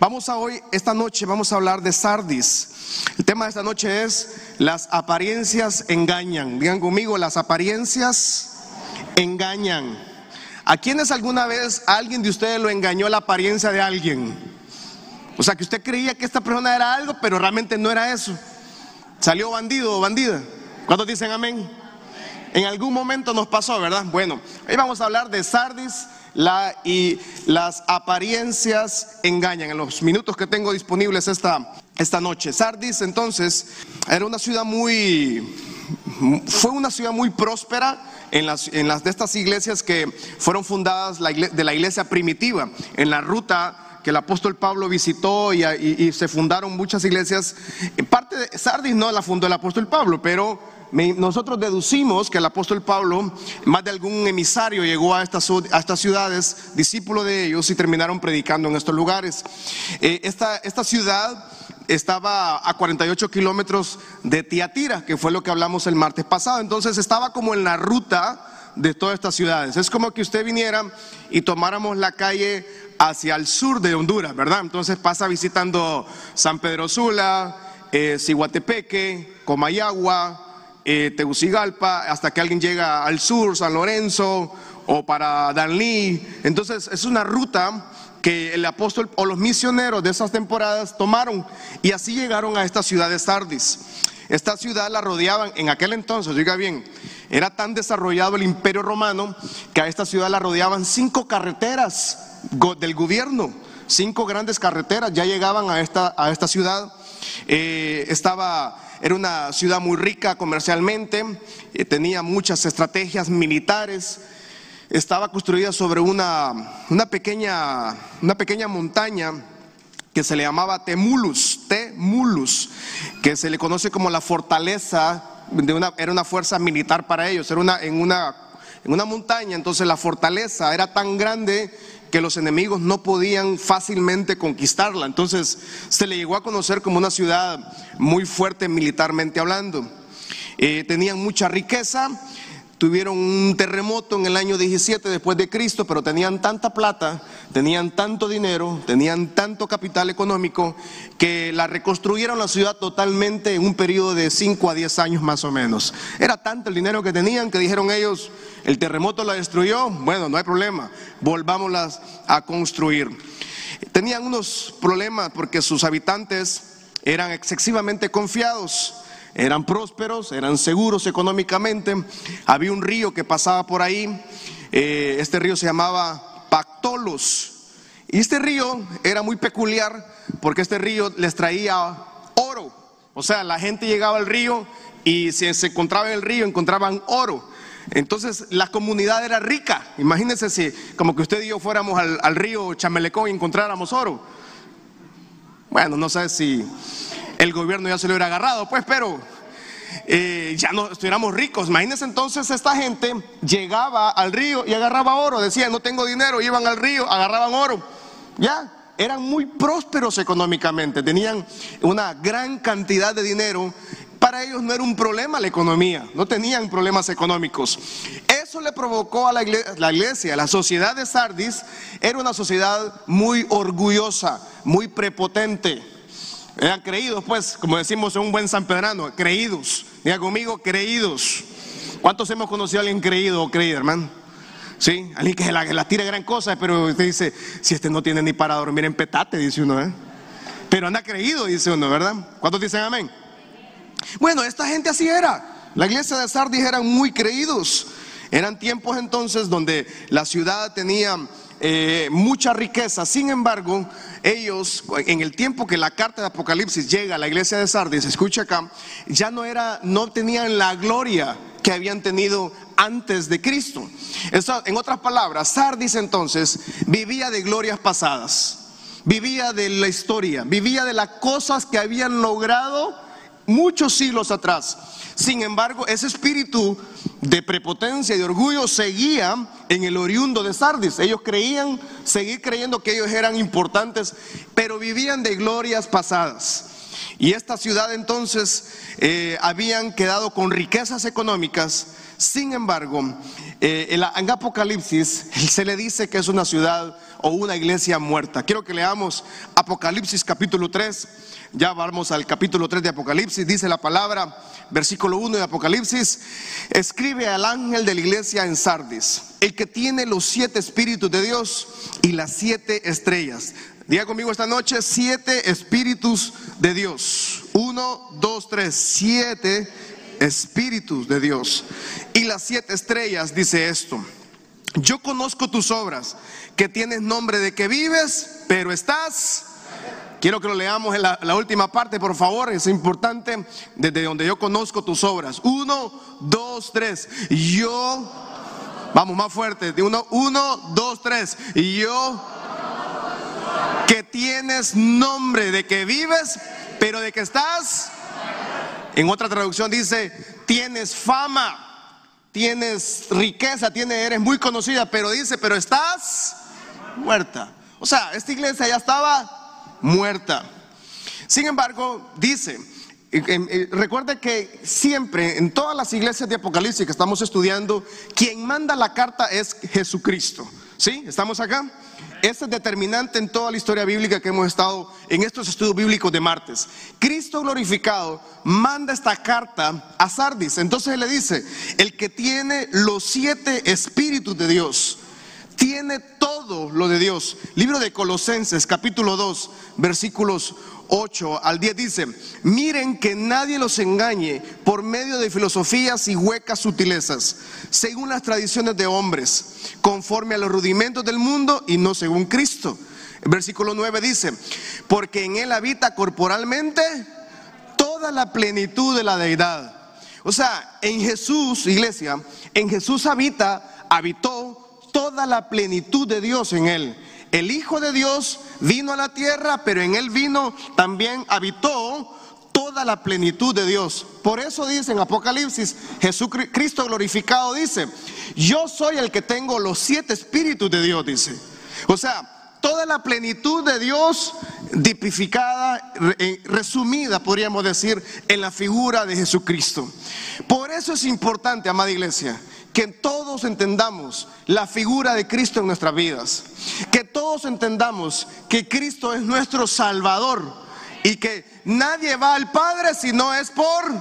Vamos a hoy, esta noche, vamos a hablar de Sardis. El tema de esta noche es las apariencias engañan. Digan conmigo, las apariencias engañan. ¿A quiénes alguna vez alguien de ustedes lo engañó la apariencia de alguien? O sea, que usted creía que esta persona era algo, pero realmente no era eso. Salió bandido o bandida. ¿Cuántos dicen amén? En algún momento nos pasó, ¿verdad? Bueno, hoy vamos a hablar de Sardis y las apariencias engañan. En los minutos que tengo disponibles esta, esta noche. Sardis entonces era una ciudad muy, fue una ciudad muy próspera en las, en las de estas iglesias que fueron fundadas de la iglesia primitiva, en la ruta que el apóstol Pablo visitó y, y, se fundaron muchas iglesias. Parte de Sardis no la fundó el apóstol Pablo, pero nosotros deducimos que el apóstol Pablo, más de algún emisario llegó a estas, a estas ciudades, discípulo de ellos, y terminaron predicando en estos lugares. Eh, esta, esta ciudad estaba a 48 kilómetros de Tiatira, que fue lo que hablamos el martes pasado. Entonces estaba como en la ruta de todas estas ciudades. Es como que usted viniera y tomáramos la calle hacia el sur de Honduras, ¿verdad? Entonces pasa visitando San Pedro Sula, eh, Comayagua, eh, Tegucigalpa, hasta que alguien llega al sur, San Lorenzo o para Danlí. Entonces es una ruta que el apóstol o los misioneros de esas temporadas tomaron y así llegaron a esta ciudad de Sardis. Esta ciudad la rodeaban en aquel entonces, diga bien, era tan desarrollado el imperio romano que a esta ciudad la rodeaban cinco carreteras del gobierno, cinco grandes carreteras ya llegaban a esta, a esta ciudad. Eh, estaba era una ciudad muy rica comercialmente, eh, tenía muchas estrategias militares, estaba construida sobre una, una, pequeña, una pequeña montaña que se le llamaba Temulus, Temulus, que se le conoce como la fortaleza de una, era una fuerza militar para ellos, era una, en, una, en una montaña, entonces la fortaleza era tan grande que los enemigos no podían fácilmente conquistarla. Entonces se le llegó a conocer como una ciudad muy fuerte militarmente hablando. Eh, tenían mucha riqueza, tuvieron un terremoto en el año 17 después de Cristo, pero tenían tanta plata, tenían tanto dinero, tenían tanto capital económico, que la reconstruyeron la ciudad totalmente en un periodo de 5 a 10 años más o menos. Era tanto el dinero que tenían que dijeron ellos, el terremoto la destruyó, bueno, no hay problema, volvámoslas a construir. Tenían unos problemas porque sus habitantes eran excesivamente confiados eran prósperos, eran seguros económicamente. Había un río que pasaba por ahí. Eh, este río se llamaba Pactolos. Y este río era muy peculiar porque este río les traía oro. O sea, la gente llegaba al río y si se encontraba en el río encontraban oro. Entonces la comunidad era rica. Imagínense si como que usted y yo fuéramos al, al río Chamelecón y encontráramos oro. Bueno, no sé si el gobierno ya se lo hubiera agarrado, pues, pero eh, ya no estuviéramos ricos. Imagínense entonces esta gente llegaba al río y agarraba oro, decían, no tengo dinero, iban al río, agarraban oro. Ya, eran muy prósperos económicamente, tenían una gran cantidad de dinero. Para ellos no era un problema la economía, no tenían problemas económicos. Eso le provocó a la iglesia, la, iglesia, la sociedad de Sardis, era una sociedad muy orgullosa, muy prepotente eran creídos, pues, como decimos en un buen sanpedrano, creídos. Diga conmigo, creídos. ¿Cuántos hemos conocido a alguien creído o creído, hermano? Sí, alguien que la, la tira gran cosa, pero usted dice, si este no tiene ni para dormir en petate, dice uno, ¿eh? Pero anda creído, dice uno, ¿verdad? ¿Cuántos dicen amén? Bueno, esta gente así era. La iglesia de Sardis eran muy creídos. Eran tiempos entonces donde la ciudad tenía eh, mucha riqueza. Sin embargo, ellos, en el tiempo que la carta de Apocalipsis llega a la iglesia de Sardis, escucha acá, ya no era, no tenían la gloria que habían tenido antes de Cristo. en otras palabras, Sardis entonces vivía de glorias pasadas, vivía de la historia, vivía de las cosas que habían logrado muchos siglos atrás. Sin embargo, ese espíritu de prepotencia y de orgullo seguía en el oriundo de Sardis. Ellos creían, seguir creyendo que ellos eran importantes, pero vivían de glorias pasadas. Y esta ciudad entonces eh, habían quedado con riquezas económicas. Sin embargo, eh, en Apocalipsis se le dice que es una ciudad o una iglesia muerta. Quiero que leamos Apocalipsis capítulo 3. Ya vamos al capítulo 3 de Apocalipsis. Dice la palabra, versículo 1 de Apocalipsis. Escribe al ángel de la iglesia en Sardis, el que tiene los siete espíritus de Dios y las siete estrellas. Diga conmigo esta noche, siete espíritus de Dios. Uno, dos, tres, siete espíritus de Dios. Y las siete estrellas dice esto. Yo conozco tus obras, que tienes nombre de que vives, pero estás... Quiero que lo leamos en la, última parte, por favor, es importante, desde donde yo conozco tus obras. Uno, dos, tres. Yo, vamos más fuerte, uno, uno, dos, tres. Yo, que tienes nombre de que vives, pero de que estás en otra traducción dice, tienes fama, tienes riqueza, tienes, eres muy conocida, pero dice, pero estás muerta. O sea, esta iglesia ya estaba muerta. Sin embargo, dice, recuerde que siempre en todas las iglesias de Apocalipsis que estamos estudiando, quien manda la carta es Jesucristo. ¿Sí? ¿Estamos acá? Este es determinante en toda la historia bíblica que hemos estado en estos estudios bíblicos de martes. Cristo glorificado manda esta carta a Sardis. Entonces él le dice, el que tiene los siete espíritus de Dios, tiene todo lo de Dios. Libro de Colosenses, capítulo 2, versículos 8 al 10 dice, miren que nadie los engañe por medio de filosofías y huecas sutilezas, según las tradiciones de hombres, conforme a los rudimentos del mundo y no según Cristo. Versículo 9 dice, porque en él habita corporalmente toda la plenitud de la deidad. O sea, en Jesús, iglesia, en Jesús habita, habitó toda la plenitud de Dios en él. El Hijo de Dios vino a la tierra, pero en él vino también habitó toda la plenitud de Dios. Por eso dice en Apocalipsis, Jesucristo glorificado dice, yo soy el que tengo los siete espíritus de Dios, dice. O sea, toda la plenitud de Dios tipificada, eh, resumida, podríamos decir, en la figura de Jesucristo. Por eso es importante, amada iglesia, que todos entendamos la figura de Cristo en nuestras vidas, que todos entendamos que Cristo es nuestro Salvador y que nadie va al Padre si no es por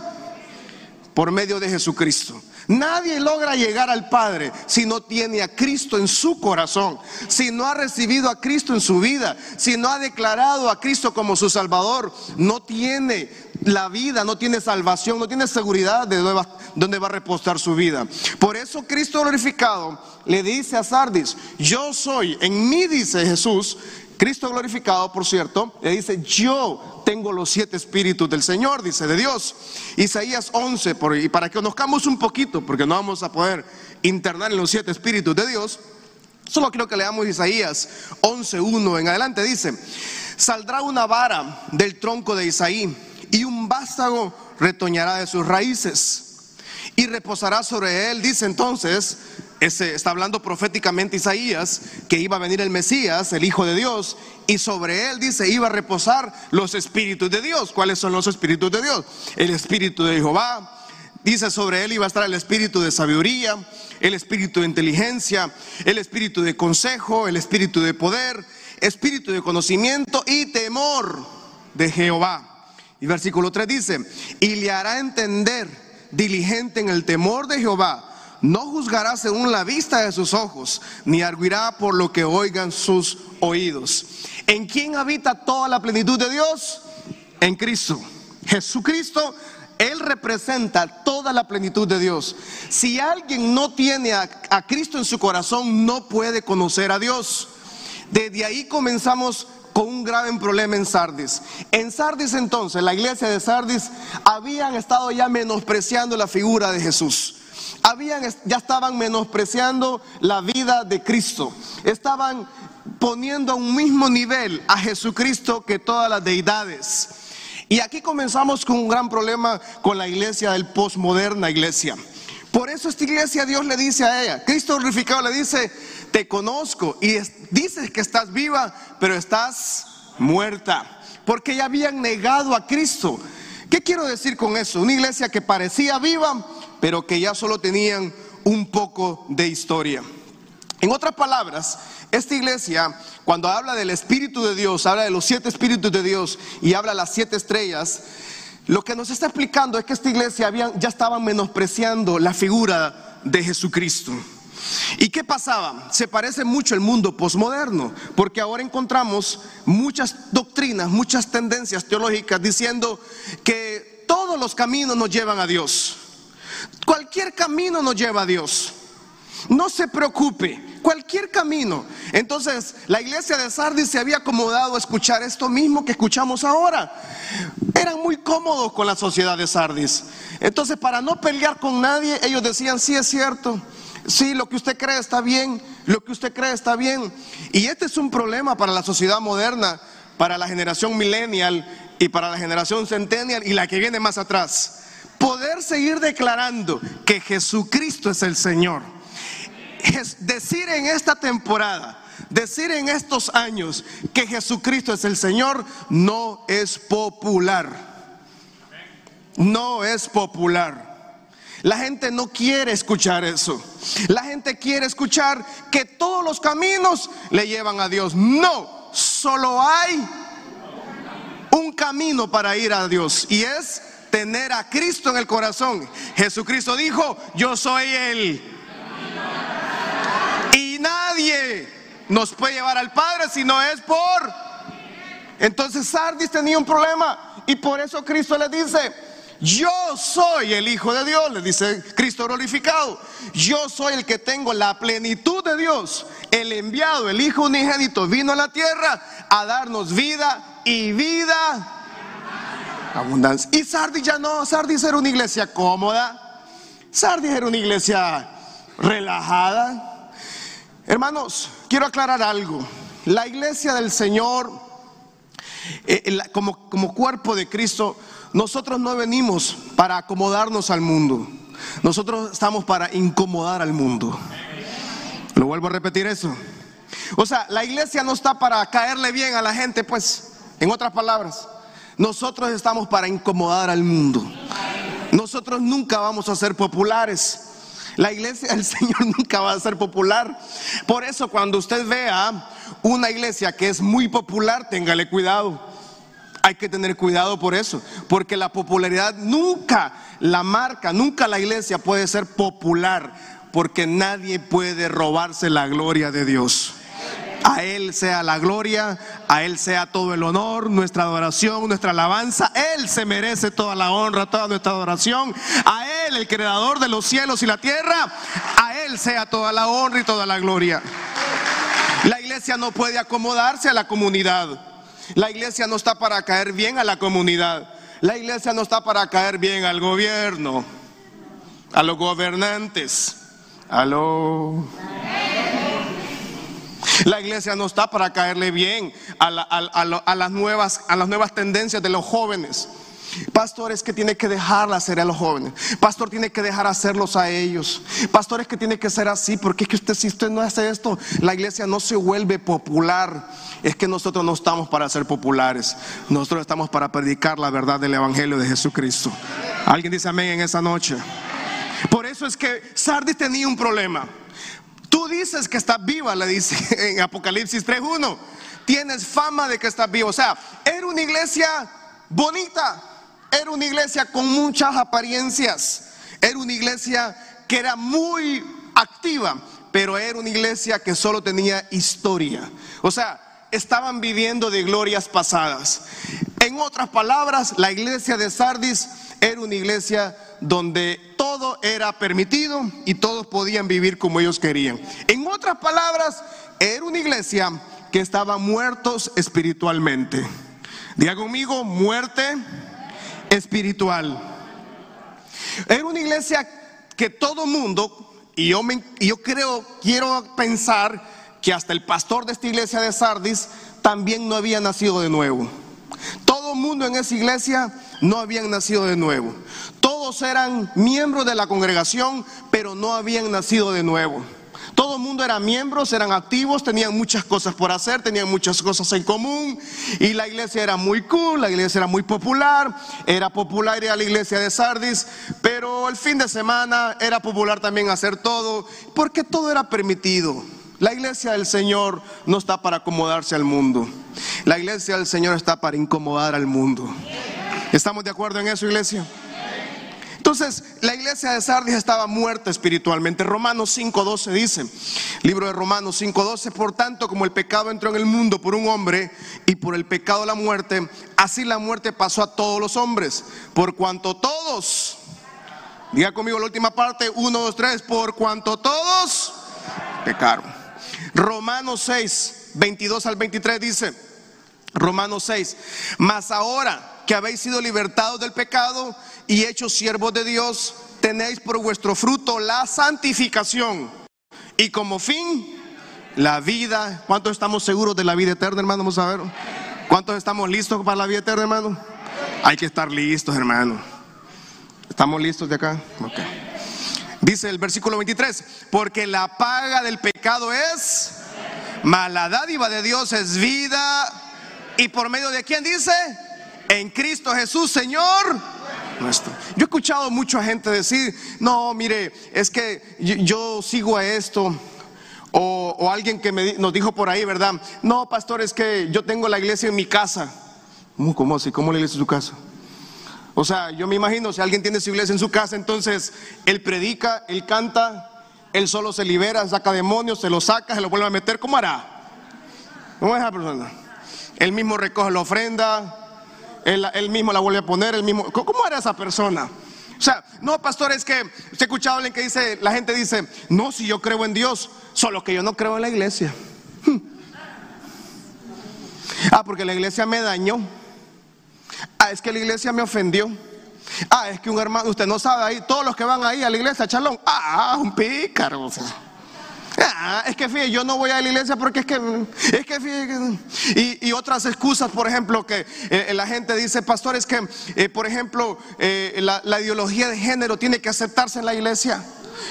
por medio de Jesucristo. Nadie logra llegar al Padre si no tiene a Cristo en su corazón, si no ha recibido a Cristo en su vida, si no ha declarado a Cristo como su Salvador, no tiene la vida, no tiene salvación, no tiene seguridad de dónde va, a repostar su vida. Por eso Cristo glorificado le dice a Sardis, yo soy, en mí dice Jesús, Cristo glorificado, por cierto, le dice, yo tengo los siete espíritus del Señor, dice de Dios. Isaías 11, y para que conozcamos un poquito, porque no vamos a poder internar en los siete espíritus de Dios, solo quiero que leamos Isaías 11.1 en adelante, dice, saldrá una vara del tronco de Isaí y un vástago retoñará de sus raíces y reposará sobre él. Dice entonces, ese, está hablando proféticamente Isaías, que iba a venir el Mesías, el Hijo de Dios, y sobre él dice, iba a reposar los espíritus de Dios. ¿Cuáles son los espíritus de Dios? El espíritu de Jehová. Dice sobre él iba a estar el espíritu de sabiduría, el espíritu de inteligencia, el espíritu de consejo, el espíritu de poder, espíritu de conocimiento y temor de Jehová. Y versículo 3 dice, y le hará entender diligente en el temor de Jehová, no juzgará según la vista de sus ojos, ni arguirá por lo que oigan sus oídos. ¿En quién habita toda la plenitud de Dios? En Cristo. Jesucristo, Él representa toda la plenitud de Dios. Si alguien no tiene a, a Cristo en su corazón, no puede conocer a Dios. Desde ahí comenzamos con un grave problema en Sardis. En Sardis entonces, la iglesia de Sardis, habían estado ya menospreciando la figura de Jesús. Habían, ya estaban menospreciando la vida de Cristo. Estaban poniendo a un mismo nivel a Jesucristo que todas las deidades. Y aquí comenzamos con un gran problema con la iglesia del postmoderna iglesia. Por eso esta iglesia Dios le dice a ella, Cristo glorificado le dice, te conozco y dices que estás viva, pero estás muerta, porque ya habían negado a Cristo. ¿Qué quiero decir con eso? Una iglesia que parecía viva, pero que ya solo tenían un poco de historia. En otras palabras, esta iglesia, cuando habla del Espíritu de Dios, habla de los siete Espíritus de Dios y habla de las siete estrellas, lo que nos está explicando es que esta iglesia ya estaban menospreciando la figura de Jesucristo. ¿Y qué pasaba? Se parece mucho el mundo posmoderno, porque ahora encontramos muchas doctrinas, muchas tendencias teológicas diciendo que todos los caminos nos llevan a Dios. Cualquier camino nos lleva a Dios. No se preocupe, cualquier camino. Entonces, la iglesia de Sardis se había acomodado a escuchar esto mismo que escuchamos ahora. Eran muy cómodos con la sociedad de Sardis. Entonces, para no pelear con nadie, ellos decían, sí es cierto, sí, lo que usted cree está bien, lo que usted cree está bien. Y este es un problema para la sociedad moderna, para la generación millennial y para la generación centennial y la que viene más atrás. Poder seguir declarando que Jesucristo es el Señor decir en esta temporada, decir en estos años que Jesucristo es el Señor no es popular. No es popular. La gente no quiere escuchar eso. La gente quiere escuchar que todos los caminos le llevan a Dios. No, solo hay un camino para ir a Dios y es tener a Cristo en el corazón. Jesucristo dijo, yo soy el nos puede llevar al Padre si no es por... Entonces Sardis tenía un problema y por eso Cristo le dice, yo soy el Hijo de Dios, le dice Cristo glorificado. Yo soy el que tengo la plenitud de Dios. El enviado, el Hijo unigénito, vino a la tierra a darnos vida y vida. Abundancia. Y Sardis ya no, Sardis era una iglesia cómoda. Sardis era una iglesia relajada. Hermanos, quiero aclarar algo. La iglesia del Señor, eh, como, como cuerpo de Cristo, nosotros no venimos para acomodarnos al mundo. Nosotros estamos para incomodar al mundo. Lo vuelvo a repetir eso. O sea, la iglesia no está para caerle bien a la gente, pues, en otras palabras, nosotros estamos para incomodar al mundo. Nosotros nunca vamos a ser populares. La iglesia del Señor nunca va a ser popular. Por eso cuando usted vea una iglesia que es muy popular, téngale cuidado. Hay que tener cuidado por eso, porque la popularidad nunca, la marca, nunca la iglesia puede ser popular, porque nadie puede robarse la gloria de Dios. A Él sea la gloria, a Él sea todo el honor, nuestra adoración, nuestra alabanza. Él se merece toda la honra, toda nuestra adoración. A Él, el creador de los cielos y la tierra, a Él sea toda la honra y toda la gloria. La iglesia no puede acomodarse a la comunidad. La iglesia no está para caer bien a la comunidad. La iglesia no está para caer bien al gobierno, a los gobernantes. Aló. La iglesia no está para caerle bien a, las, nuevas, a las nuevas tendencias de los jóvenes. Pastor es que tiene que dejarla hacer a los jóvenes. Pastor tiene que dejar hacerlos a ellos. Pastor es que tiene que ser así. Porque es que usted, si usted no hace esto, la iglesia no se vuelve popular. Es que nosotros no estamos para ser populares. Nosotros estamos para predicar la verdad del Evangelio de Jesucristo. ¿Alguien dice amén en esa noche? Por eso es que Sardis tenía un problema. Tú dices que estás viva, le dice en Apocalipsis 3.1. Tienes fama de que estás vivo. O sea, era una iglesia bonita. Era una iglesia con muchas apariencias. Era una iglesia que era muy activa, pero era una iglesia que solo tenía historia. O sea, estaban viviendo de glorias pasadas. En otras palabras, la iglesia de Sardis era una iglesia donde todo era permitido y todos podían vivir como ellos querían. En otras palabras, era una iglesia que estaba muertos espiritualmente. Diga conmigo, muerte espiritual. Era una iglesia que todo mundo, y yo, me, yo creo, quiero pensar que hasta el pastor de esta iglesia de Sardis también no había nacido de nuevo. Todo mundo en esa iglesia no habían nacido de nuevo. Todos eran miembros de la congregación, pero no habían nacido de nuevo. Todo el mundo era miembros, eran activos, tenían muchas cosas por hacer, tenían muchas cosas en común. Y la iglesia era muy cool, la iglesia era muy popular. Era popular ir a la iglesia de Sardis, pero el fin de semana era popular también hacer todo, porque todo era permitido. La iglesia del Señor no está para acomodarse al mundo. La iglesia del Señor está para incomodar al mundo. ¿Estamos de acuerdo en eso, iglesia? Entonces, la iglesia de Sardis estaba muerta espiritualmente. Romanos 5.12 dice, libro de Romanos 5.12, por tanto como el pecado entró en el mundo por un hombre y por el pecado la muerte, así la muerte pasó a todos los hombres, por cuanto todos, diga conmigo la última parte, 1, 2, 3, por cuanto todos pecaron. Romanos 6, 22 al 23 dice, Romanos 6, mas ahora que habéis sido libertados del pecado y hechos siervos de Dios, tenéis por vuestro fruto la santificación y como fin la vida. ¿Cuántos estamos seguros de la vida eterna, hermano? Vamos a ver. ¿Cuántos estamos listos para la vida eterna, hermano? Hay que estar listos, hermano. ¿Estamos listos de acá? Dice el versículo 23, porque la paga del pecado es mala dádiva de Dios es vida. ¿Y por medio de quién dice? En Cristo Jesús, Señor nuestro. Yo he escuchado mucha gente decir, no, mire, es que yo, sigo a esto. O, alguien que nos dijo por ahí, ¿verdad? No, pastor, es que yo tengo la iglesia en mi casa. ¿Cómo así? ¿Cómo la iglesia en su casa? O sea, yo me imagino, si alguien tiene su iglesia en su casa, entonces él predica, él canta, él solo se libera, saca demonios, se lo saca, se lo vuelve a meter. ¿Cómo hará? ¿Cómo es esa persona? Él mismo recoge la ofrenda, él, mismo la vuelve a poner, el mismo. ¿Cómo era esa persona? O sea, no, pastor, es que usted ha escuchado alguien que dice, la gente dice, no, si yo creo en Dios, solo que yo no creo en la iglesia. Ah, porque la iglesia me dañó. Ah, es que la iglesia me ofendió. Ah, es que un hermano, usted no sabe ahí, todos los que van ahí a la iglesia, chalón. Ah, un pícaro. Ah, es que fíjate, yo no voy a la iglesia porque es que, es que fíjate, y, otras excusas, por ejemplo, que eh, la gente dice, pastor, es que, eh, por ejemplo, eh, la, la ideología de género tiene que aceptarse en la iglesia.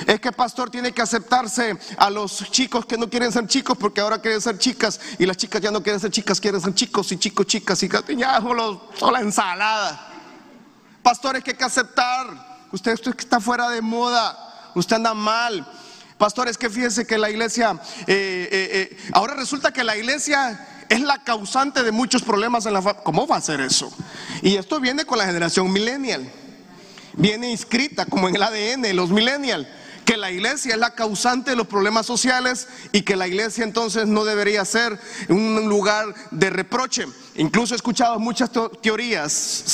Es que pastor tiene que aceptarse a los chicos que no quieren ser chicos porque ahora quieren ser chicas y las chicas ya no quieren ser chicas, quieren ser chicos y chicos, chicas y ya solo, la ensalada. Pastores que hay que aceptar. Usted, usted está fuera de moda, usted anda mal. Pastores, que fíjense que la iglesia, eh, eh, eh, ahora resulta que la iglesia es la causante de muchos problemas en la familia. ¿Cómo va a ser eso? Y esto viene con la generación millennial. Viene inscrita como en el ADN, los millennials que la iglesia es la causante de los problemas sociales y que la iglesia entonces no debería ser un lugar de reproche. Incluso he escuchado muchas teorías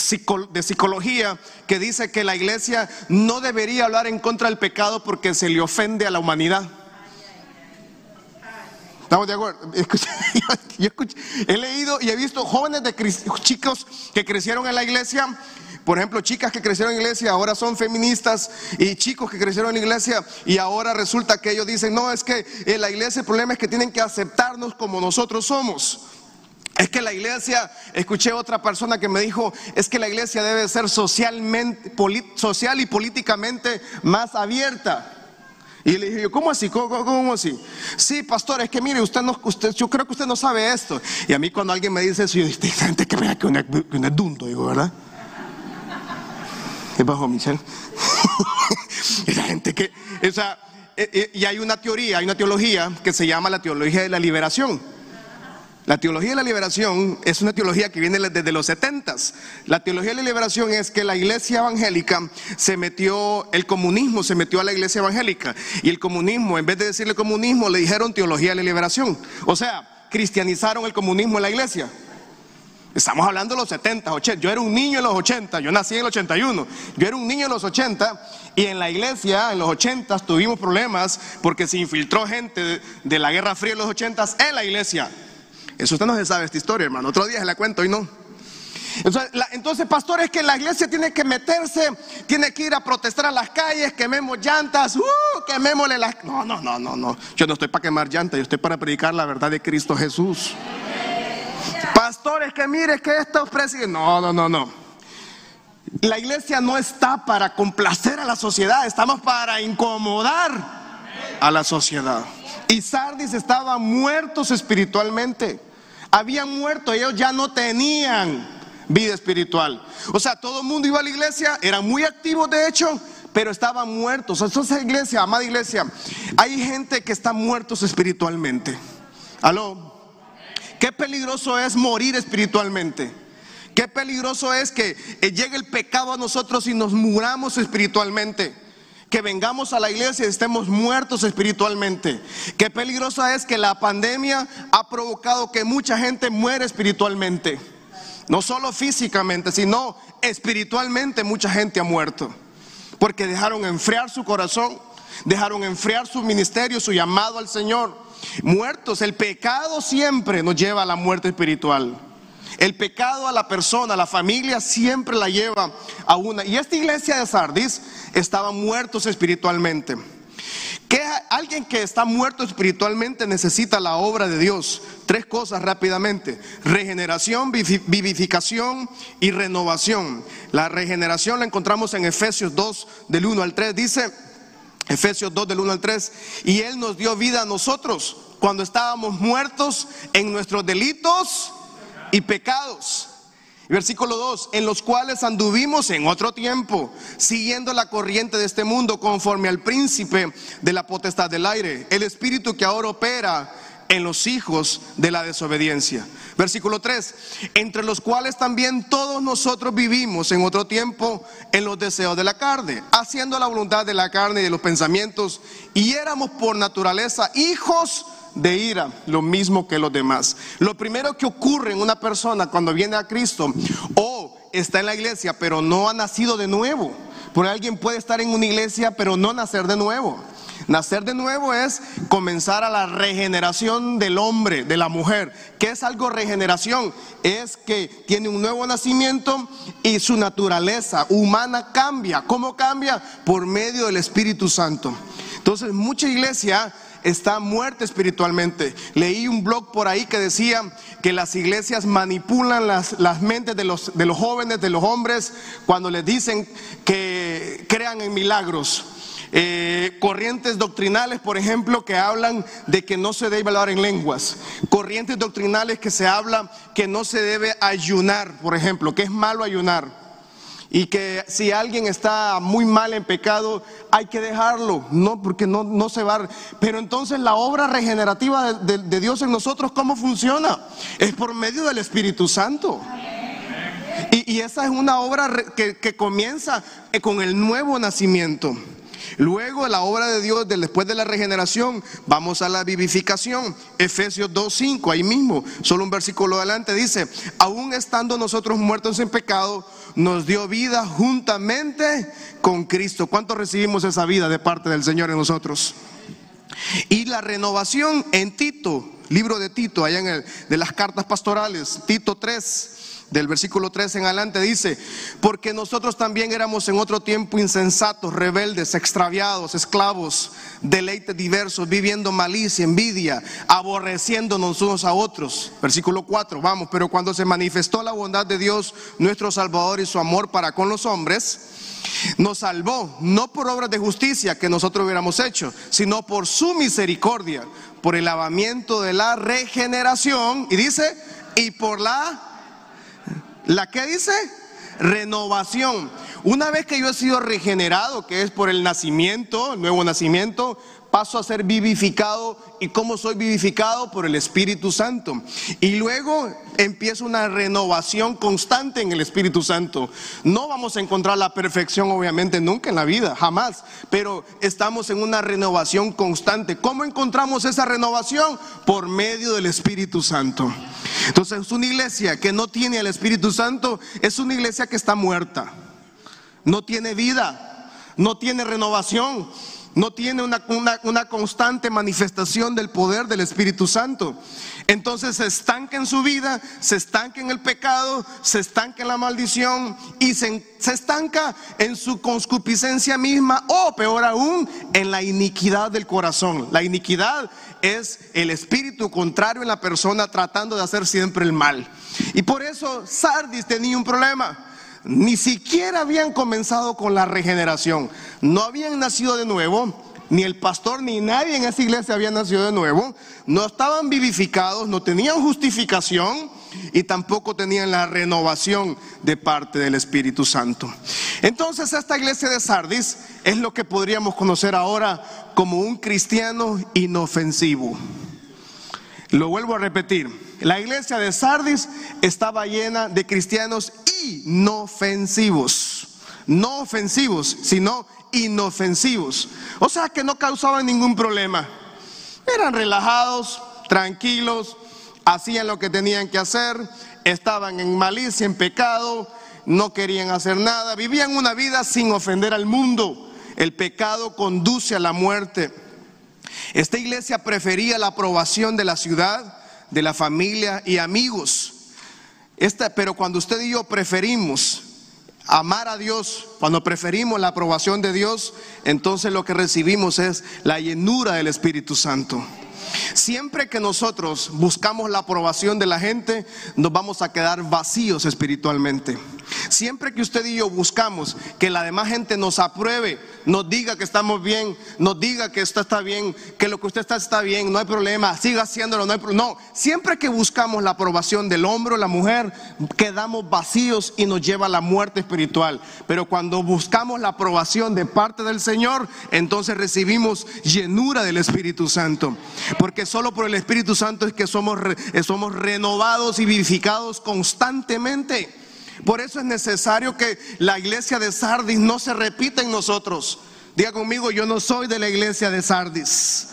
de psicología que dice que la iglesia no debería hablar en contra del pecado porque se le ofende a la humanidad. ¿Estamos de acuerdo? he leído y he visto jóvenes chicos que crecieron en la iglesia por ejemplo, chicas que crecieron en iglesia ahora son feministas y chicos que crecieron en iglesia y ahora resulta que ellos dicen, no, es que en la iglesia el problema es que tienen que aceptarnos como nosotros somos. Es que la iglesia, escuché otra persona que me dijo, es que la iglesia debe ser socialmente, social y políticamente más abierta. Y le dije yo, ¿cómo así? ¿Cómo, así? Sí, pastor, es que mire, usted no, usted, yo creo que usted no sabe esto. Y a mí cuando alguien me dice eso, yo digo, gente que vea que un dundo, digo, ¿verdad? ¿Qué bajo Michelle? Esa gente que, o sea, eh, eh, y hay una teoría, hay una teología que se llama la teología de la liberación. La teología de la liberación es una teología que viene desde los setentas. La teología de la liberación es que la iglesia evangélica se metió, el comunismo se metió a la iglesia evangélica. Y el comunismo, en vez de decirle comunismo, le dijeron teología de la liberación. O sea, cristianizaron el comunismo en la iglesia. Estamos hablando de los 70, 80. Yo era un niño en los 80, yo nací en el 81. Yo era un niño en los 80 y en la iglesia en los 80 tuvimos problemas porque se infiltró gente de, la Guerra Fría en los 80 en la iglesia. Eso usted no se sabe esta historia, hermano. Otro día se la cuento y no. Entonces, entonces, pastor, es que la iglesia tiene que meterse, tiene que ir a protestar a las calles, quememos llantas, uh, quemémosle las... No, no, no, no, no. Yo no estoy para quemar llantas, yo estoy para predicar la verdad de Cristo Jesús. Pastores, que mire que estos presidentes. No, no, no, no. La iglesia no está para complacer a la sociedad, estamos para incomodar a la sociedad. Y Sardis estaban muertos espiritualmente. Habían muerto, ellos ya no tenían vida espiritual. O sea, todo el mundo iba a la iglesia, eran muy activos de hecho, pero estaban muertos. Entonces, iglesia, amada iglesia, hay gente que está muertos espiritualmente. Aló. Qué peligroso es morir espiritualmente. Qué peligroso es que eh, llegue el pecado a nosotros y nos muramos espiritualmente. Que vengamos a la iglesia y estemos muertos espiritualmente. Qué peligroso es que la pandemia ha provocado que mucha gente muera espiritualmente. No solo físicamente, sino espiritualmente mucha gente ha muerto. Porque dejaron enfriar su corazón, dejaron enfriar su ministerio, su llamado al Señor. Muertos, el pecado siempre nos lleva a la muerte espiritual. El pecado a la persona, a la familia, siempre la lleva a una. Y esta iglesia de Sardis estaba muertos espiritualmente. Que alguien que está muerto espiritualmente necesita la obra de Dios. Tres cosas rápidamente. Regeneración, vivificación y renovación. La regeneración la encontramos en Efesios 2 del 1 al 3. Dice Efesios 2 del 1 al 3. Y Él nos dio vida a nosotros cuando estábamos muertos en nuestros delitos y pecados. Versículo 2, en los cuales anduvimos en otro tiempo, siguiendo la corriente de este mundo conforme al príncipe de la potestad del aire, el espíritu que ahora opera en los hijos de la desobediencia. Versículo 3, entre los cuales también todos nosotros vivimos en otro tiempo en los deseos de la carne, haciendo la voluntad de la carne y de los pensamientos, y éramos por naturaleza hijos de ira, lo mismo que los demás. Lo primero que ocurre en una persona cuando viene a Cristo o está en la iglesia pero no ha nacido de nuevo, porque alguien puede estar en una iglesia pero no nacer de nuevo. Nacer de nuevo es comenzar a la regeneración del hombre, de la mujer. ¿Qué es algo regeneración? Es que tiene un nuevo nacimiento y su naturaleza humana cambia. ¿Cómo cambia? Por medio del Espíritu Santo. Entonces, mucha iglesia está muerta espiritualmente. Leí un blog por ahí que decía que las iglesias manipulan las, las mentes de los, de los jóvenes, de los hombres, cuando les dicen que crean en milagros. Eh, corrientes doctrinales, por ejemplo, que hablan de que no se debe hablar en lenguas. Corrientes doctrinales que se habla que no se debe ayunar, por ejemplo, que es malo ayunar. Y que si alguien está muy mal en pecado, hay que dejarlo, no, porque no, no se va. Pero entonces la obra regenerativa de, Dios en nosotros, ¿cómo funciona? Es por medio del Espíritu Santo. Y, esa es una obra que, que comienza eh, con el nuevo nacimiento. Luego la obra de Dios después de la regeneración, vamos a la vivificación. Efesios 2.5, ahí mismo, solo un versículo adelante dice, aún estando nosotros muertos en pecado, nos dio vida juntamente con Cristo. ¿Cuánto recibimos esa vida de parte del Señor en nosotros? Y la renovación en Tito, libro de Tito, allá en el de las cartas pastorales, Tito 3, del versículo 3 en adelante dice, porque nosotros también éramos en otro tiempo insensatos, rebeldes, extraviados, esclavos, deleites diversos, viviendo malicia, envidia, aborreciéndonos unos a otros. Versículo 4, vamos, pero cuando se manifestó la bondad de Dios, nuestro Salvador y su amor para con los hombres, nos salvó, no por obras de justicia que nosotros hubiéramos hecho, sino por su misericordia, por el lavamiento de la regeneración, y dice, y por la ¿La que dice? Renovación. Una vez que yo he sido regenerado, que es por el nacimiento, el nuevo nacimiento, paso a ser vivificado. ¿Y cómo soy vivificado? Por el Espíritu Santo. Y luego empieza una renovación constante en el Espíritu Santo. No vamos a encontrar la perfección, obviamente, nunca en la vida, jamás. Pero estamos en una renovación constante. ¿Cómo encontramos esa renovación? Por medio del Espíritu Santo. Entonces, una iglesia que no tiene el Espíritu Santo es una iglesia que está muerta. No tiene vida, no tiene renovación no tiene una, constante manifestación del poder del Espíritu Santo. Entonces se estanca en su vida, se estanca en el pecado, se estanca en la maldición y se, se estanca en su conscupiscencia misma o peor aún en la iniquidad del corazón. La iniquidad es el espíritu contrario en la persona tratando de hacer siempre el mal. Y por eso Sardis tenía un problema ni siquiera habían comenzado con la regeneración, no habían nacido de nuevo, ni el pastor ni nadie en esa iglesia había nacido de nuevo, no estaban vivificados, no tenían justificación, y tampoco tenían la renovación de parte del Espíritu Santo. Entonces esta iglesia de Sardis es lo que podríamos conocer ahora como un cristiano inofensivo. Lo vuelvo a repetir, la iglesia de Sardis estaba llena de cristianos inofensivos, no ofensivos, sino inofensivos. O sea que no causaban ningún problema. Eran relajados, tranquilos, hacían lo que tenían que hacer, estaban en malicia, en pecado, no querían hacer nada, vivían una vida sin ofender al mundo. El pecado conduce a la muerte. Esta iglesia prefería la aprobación de la ciudad, de la familia y amigos. Esta, pero cuando usted y yo preferimos amar a Dios, cuando preferimos la aprobación de Dios, entonces lo que recibimos es la llenura del Espíritu Santo. Siempre que nosotros buscamos la aprobación de la gente, nos vamos a quedar vacíos espiritualmente. Siempre que usted y yo buscamos que la demás gente nos apruebe, nos diga que estamos bien, nos diga que esto está bien, que lo que usted está está bien, no hay problema, siga haciéndolo, no hay problema. No, siempre que buscamos la aprobación del hombre o la mujer, quedamos vacíos y nos lleva a la muerte espiritual. Pero cuando buscamos la aprobación de parte del Señor, entonces recibimos llenura del Espíritu Santo. Porque solo por el Espíritu Santo es que somos, somos renovados y vivificados constantemente. Por eso es necesario que la iglesia de Sardis no se repita en nosotros. Diga conmigo, yo no soy de la iglesia de Sardis.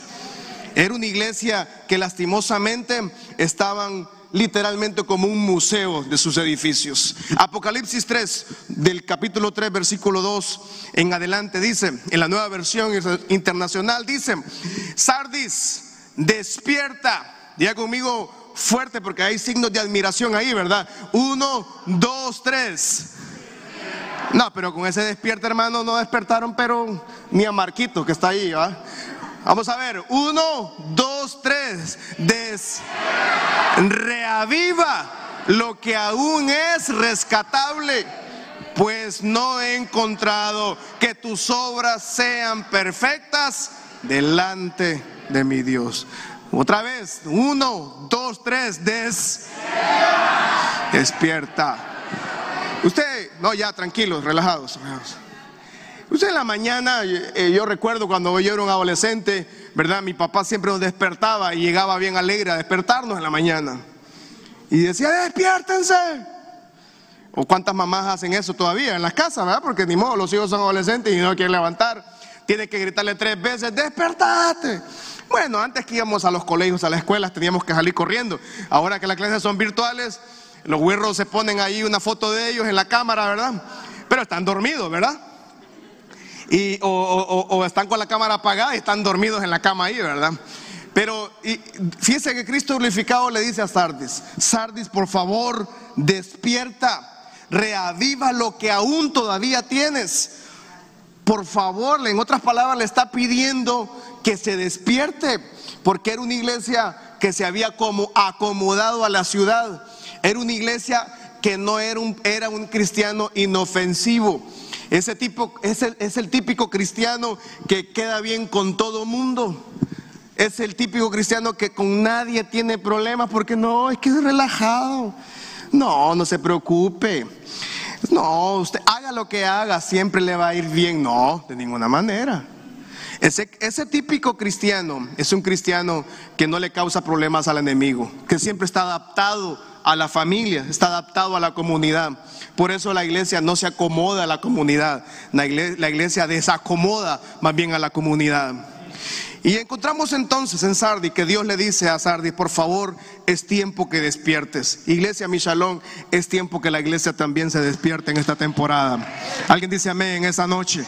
Era una iglesia que lastimosamente estaban literalmente como un museo de sus edificios. Apocalipsis 3, del capítulo 3, versículo 2 en adelante, dice, en la nueva versión internacional, dice, Sardis, despierta. Diga conmigo, fuerte porque hay signos de admiración ahí, ¿verdad? Uno, dos, tres. No, pero con ese despierta, hermano, no despertaron, pero ni a Marquito que está ahí, ¿va? Vamos a ver, uno, dos, tres. Des reaviva lo que aún es rescatable, pues no he encontrado que tus obras sean perfectas delante de mi Dios. Otra vez, uno, dos, tres, des. Despierta. Usted, no, ya, tranquilos, relajados, Usted en la mañana, eh, yo recuerdo cuando yo era un adolescente, ¿verdad? Mi papá siempre nos despertaba y llegaba bien alegre a despertarnos en la mañana. Y decía, despiértense. O cuántas mamás hacen eso todavía en las casas, ¿verdad? Porque ni modo, los hijos son adolescentes y no quieren levantar. Tiene que gritarle tres veces, despertate. Bueno, antes que íbamos a los colegios, a las escuelas, teníamos que salir corriendo. Ahora que las clases son virtuales, los güerros se ponen ahí una foto de ellos en la cámara, ¿verdad? Pero están dormidos, ¿verdad? Y, o, están con la cámara apagada y están dormidos en la cama ahí, ¿verdad? Pero y, fíjese que Cristo glorificado le dice a Sardis, Sardis, por favor, despierta, reaviva lo que aún todavía tienes. Por favor, en otras palabras, le está pidiendo que se despierte, porque era una iglesia que se había como acomodado a la ciudad. Era una iglesia que no era un, era un cristiano inofensivo. Ese tipo es el, es el típico cristiano que queda bien con todo mundo. Es el típico cristiano que con nadie tiene problemas porque no, es que es relajado. No, no se preocupe. No, usted haga lo que haga, siempre le va a ir bien. No, de ninguna manera. Ese, típico cristiano es un cristiano que no le causa problemas al enemigo, que siempre está adaptado a la familia, está adaptado a la comunidad. Por eso la iglesia no se acomoda a la comunidad, la iglesia, desacomoda más bien a la comunidad. Y encontramos entonces en Sardi que Dios le dice a Sardi, por favor, es tiempo que despiertes. Iglesia Michalón, es tiempo que la iglesia también se despierte en esta temporada. Alguien dice amén en esa noche.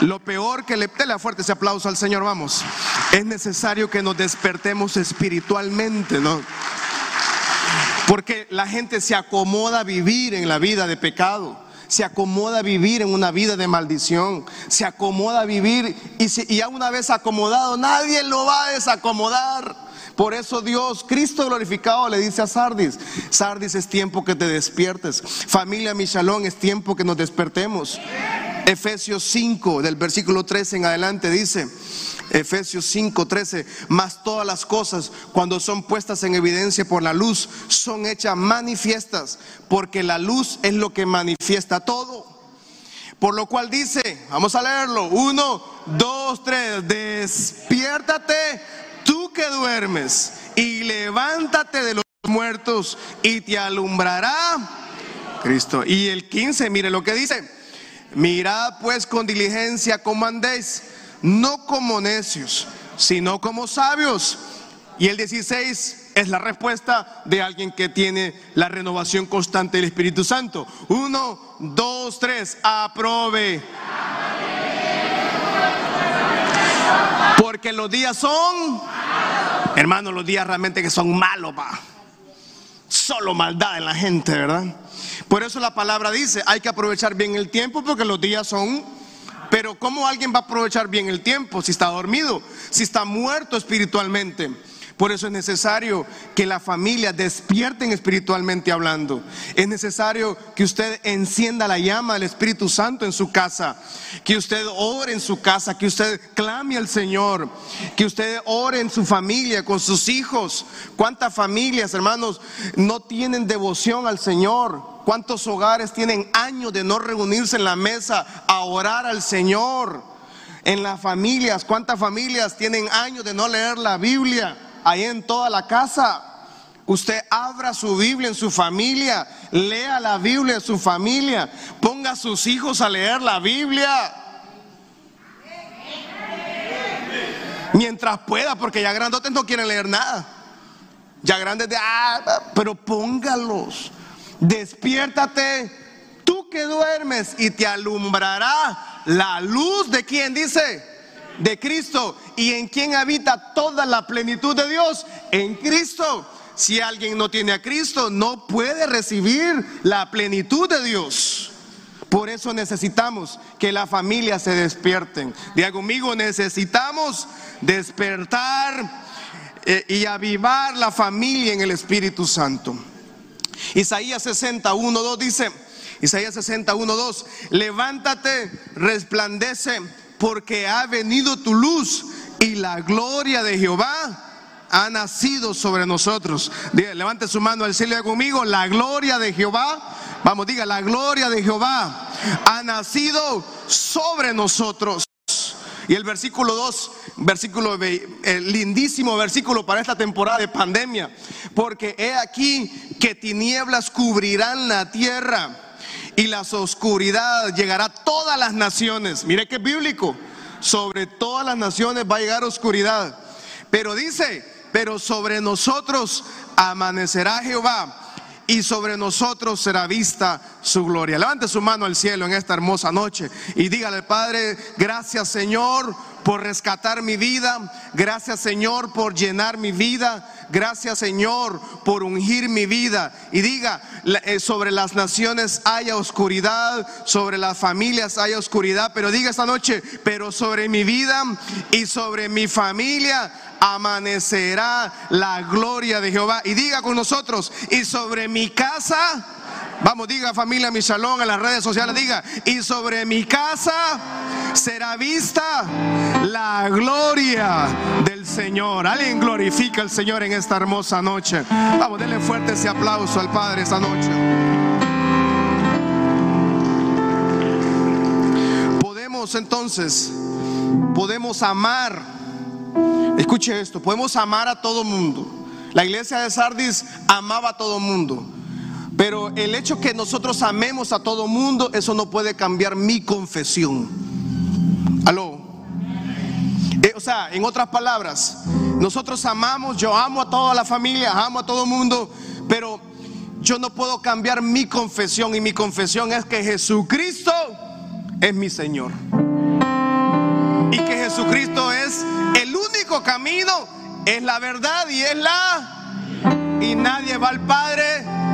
Lo peor que le dele fuerte ese aplauso al Señor, vamos. Es necesario que nos despertemos espiritualmente, ¿no? Porque la gente se acomoda a vivir en la vida de pecado, se acomoda a vivir en una vida de maldición, se acomoda a vivir y, y ya una vez acomodado, nadie lo va a desacomodar. Por eso Dios, Cristo glorificado, le dice a Sardis, Sardis es tiempo que te despiertes. Familia Michalón, es tiempo que nos despertemos. Efesios 5, del versículo 13 en adelante, dice, Efesios 5, 13, mas todas las cosas cuando son puestas en evidencia por la luz son hechas manifiestas, porque la luz es lo que manifiesta todo. Por lo cual dice, vamos a leerlo, uno, dos, tres, despiértate tú que duermes y levántate de los muertos y te alumbrará Cristo. Y el 15, mire lo que dice. Mirad pues con diligencia cómo andéis, no como necios, sino como sabios. Y el 16 es la respuesta de alguien que tiene la renovación constante del Espíritu Santo. Uno, dos, tres, aprove. Porque los días son, hermanos, los días realmente que son malos. Solo maldad en la gente, ¿verdad? Por eso la palabra dice, hay que aprovechar bien el tiempo porque los días son... Pero ¿cómo alguien va a aprovechar bien el tiempo si está dormido, si está muerto espiritualmente? Por eso es necesario que la familia despierten espiritualmente hablando. Es necesario que usted encienda la llama del Espíritu Santo en su casa, que usted ore en su casa, que usted clame al Señor, que usted ore en su familia, con sus hijos. ¿Cuántas familias, hermanos, no tienen devoción al Señor? ¿Cuántos hogares tienen años de no reunirse en la mesa a orar al Señor? En las familias, ¿cuántas familias tienen años de no leer la Biblia? Ahí en toda la casa. Usted abra su Biblia en su familia, lea la Biblia en su familia, ponga a sus hijos a leer la Biblia. Mientras pueda, porque ya grandotes no quieren leer nada. Ya grandes de, ah, pero póngalos. Despiértate, tú que duermes y te alumbrará la luz de quien dice de Cristo. ¿Y en quien habita toda la plenitud de Dios? En Cristo. Si alguien no tiene a Cristo, no puede recibir la plenitud de Dios. Por eso necesitamos que la familia se despierten. Diga conmigo, necesitamos despertar eh, y avivar la familia en el Espíritu Santo. Isaías 61, 2 dice, Isaías 61, 2, levántate, resplandece porque ha venido tu luz y la gloria de Jehová ha nacido sobre nosotros. levante su mano al cielo conmigo, la gloria de Jehová. Vamos, diga, la gloria de Jehová ha nacido sobre nosotros. Y el versículo 2, versículo lindísimo versículo para esta temporada de pandemia, porque he aquí que tinieblas cubrirán la tierra y la oscuridad llegará a todas las naciones. Mire que bíblico. Sobre todas las naciones va a llegar oscuridad. Pero dice, pero sobre nosotros amanecerá Jehová y sobre nosotros será vista su gloria. Levante su mano al cielo en esta hermosa noche y dígale, Padre, gracias Señor por rescatar mi vida. Gracias Señor por llenar mi vida. Gracias Señor por ungir mi vida. Y diga, eh, sobre las naciones haya oscuridad, sobre las familias haya oscuridad, pero diga esta noche, pero sobre mi vida y sobre mi familia amanecerá la gloria de Jehová. Y diga con nosotros, y sobre mi casa, vamos, diga familia, mi salón, en las redes sociales, diga, y sobre mi casa será vista la gloria del Señor. Alguien glorifica al Señor en esta hermosa noche. Vamos, denle fuerte ese aplauso al Padre esta noche. Podemos entonces, podemos amar. Escuche esto, podemos amar a todo mundo. La iglesia de Sardis amaba a todo mundo. Pero el hecho que nosotros amemos a todo mundo, eso no puede cambiar mi confesión. Aló. Eh, o sea, en otras palabras, nosotros amamos, yo amo a toda la familia, amo a todo mundo, pero yo no puedo cambiar mi confesión y mi confesión es que Jesucristo es mi Señor. Y que Jesucristo es el único camino, es la verdad y es la... Y nadie va al Padre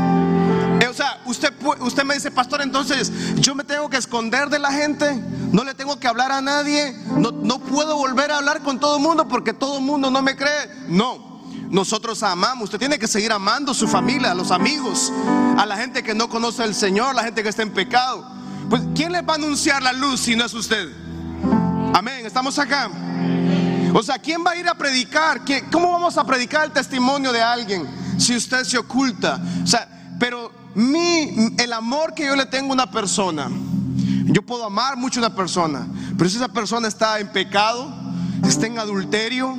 usted, usted me dice, pastor, entonces yo me tengo que esconder de la gente, no le tengo que hablar a nadie, no, no puedo volver a hablar con todo el mundo porque todo el mundo no me cree. No, nosotros amamos. Usted tiene que seguir amando a su familia, a los amigos, a la gente que no conoce al Señor, la gente que está en pecado. Pues ¿quién les va a anunciar la luz si no es usted? Amén, estamos acá. O sea, ¿quién va a ir a predicar? ¿Cómo vamos a predicar el testimonio de alguien si usted se oculta? O sea, pero mi, el amor que yo le tengo a una persona, yo puedo amar mucho a una persona, pero si esa persona está en pecado, está en adulterio,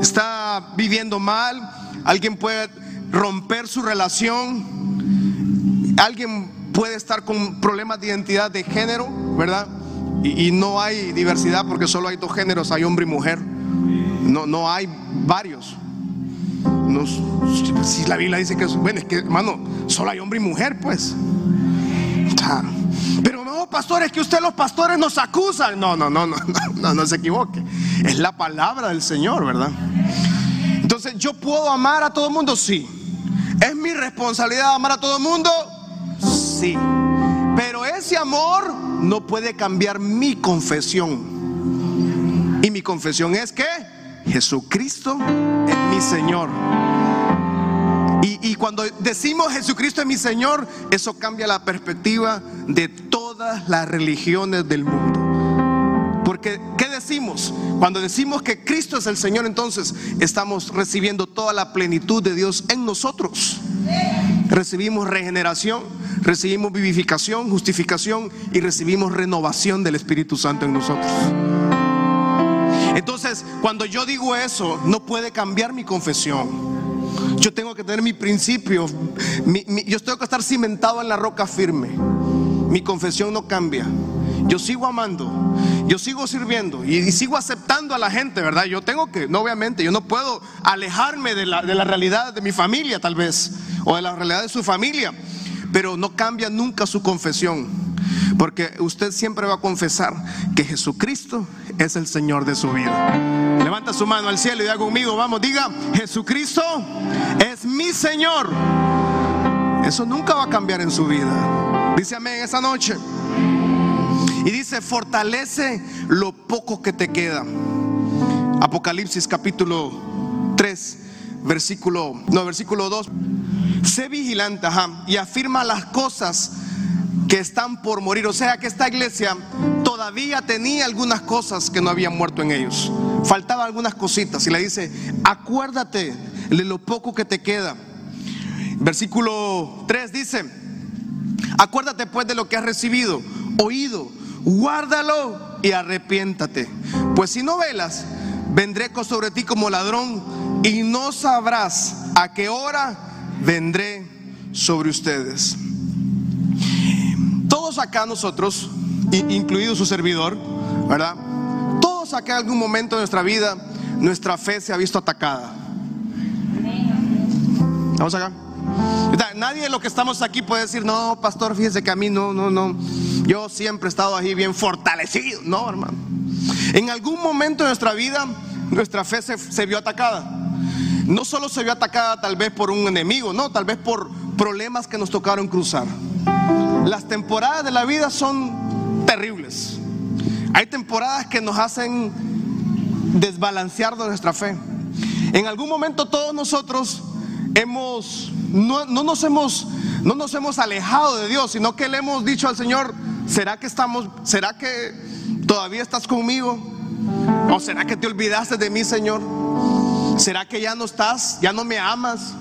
está viviendo mal, alguien puede romper su relación, alguien puede estar con problemas de identidad de género, ¿verdad? Y, no hay diversidad porque solo hay dos géneros, hay hombre y mujer. No, no hay varios. Si la Biblia dice que, bueno, es que hermano, solo hay hombre y mujer, pues. Pero no, pastores, que ustedes los pastores nos acusan. No, no, no, no, no, no se equivoque. Es la palabra del Señor, ¿verdad? Entonces, ¿yo puedo amar a todo el mundo? Sí. ¿Es mi responsabilidad amar a todo el mundo? Sí. Pero ese amor no puede cambiar mi confesión. Y mi confesión es que Jesucristo es mi Señor. Y, cuando decimos Jesucristo es mi Señor, eso cambia la perspectiva de todas las religiones del mundo. Porque, ¿qué decimos? Cuando decimos que Cristo es el Señor, entonces estamos recibiendo toda la plenitud de Dios en nosotros. Recibimos regeneración, recibimos vivificación, justificación y recibimos renovación del Espíritu Santo en nosotros. Cuando yo digo eso, no puede cambiar mi confesión. Yo tengo que tener mi principio. yo tengo que estar cimentado en la roca firme. Mi confesión no cambia. Yo sigo amando, yo sigo sirviendo y, sigo aceptando a la gente, ¿verdad? Yo tengo que, no obviamente, yo no puedo alejarme de la, de la realidad de mi familia tal vez, o de la realidad de su familia, pero no cambia nunca su confesión, porque usted siempre va a confesar que Jesucristo es el Señor de su vida. Levanta su mano al cielo y diga conmigo, vamos, diga, Jesucristo es mi Señor. Eso nunca va a cambiar en su vida. Dice amén esa noche. Y dice, fortalece lo poco que te queda. Apocalipsis capítulo 3, versículo, no, versículo 2. Sé vigilante, y afirma las cosas que están por morir. O sea que esta iglesia todavía tenía algunas cosas que no habían muerto en ellos. Faltaban algunas cositas. Y le dice, acuérdate de lo poco que te queda. Versículo 3 dice, acuérdate pues de lo que has recibido, oído guárdalo y arrepiéntate. Pues si no velas, vendré sobre ti como ladrón y no sabrás a qué hora vendré sobre ustedes. Todos acá nosotros, incluido su servidor, ¿verdad? Todos acá en algún momento de nuestra vida, nuestra fe se ha visto atacada. Vamos acá. Nadie de los que estamos aquí puede decir, no, pastor, fíjese que a mí no, no, no. Yo siempre he estado ahí bien fortalecido. No, hermano. En algún momento de nuestra vida, nuestra fe se, vio atacada. No solo se vio atacada tal vez por un enemigo, no, tal vez por problemas que nos tocaron cruzar. Las temporadas de la vida son terribles. Hay temporadas que nos hacen desbalancear de nuestra fe. En algún momento todos nosotros hemos, no, nos hemos, no nos hemos alejado de Dios, sino que le hemos dicho al Señor, ¿será que estamos, será que todavía estás conmigo? ¿O será que te olvidaste de mí, Señor? ¿Será que ya no estás, ya no me amas?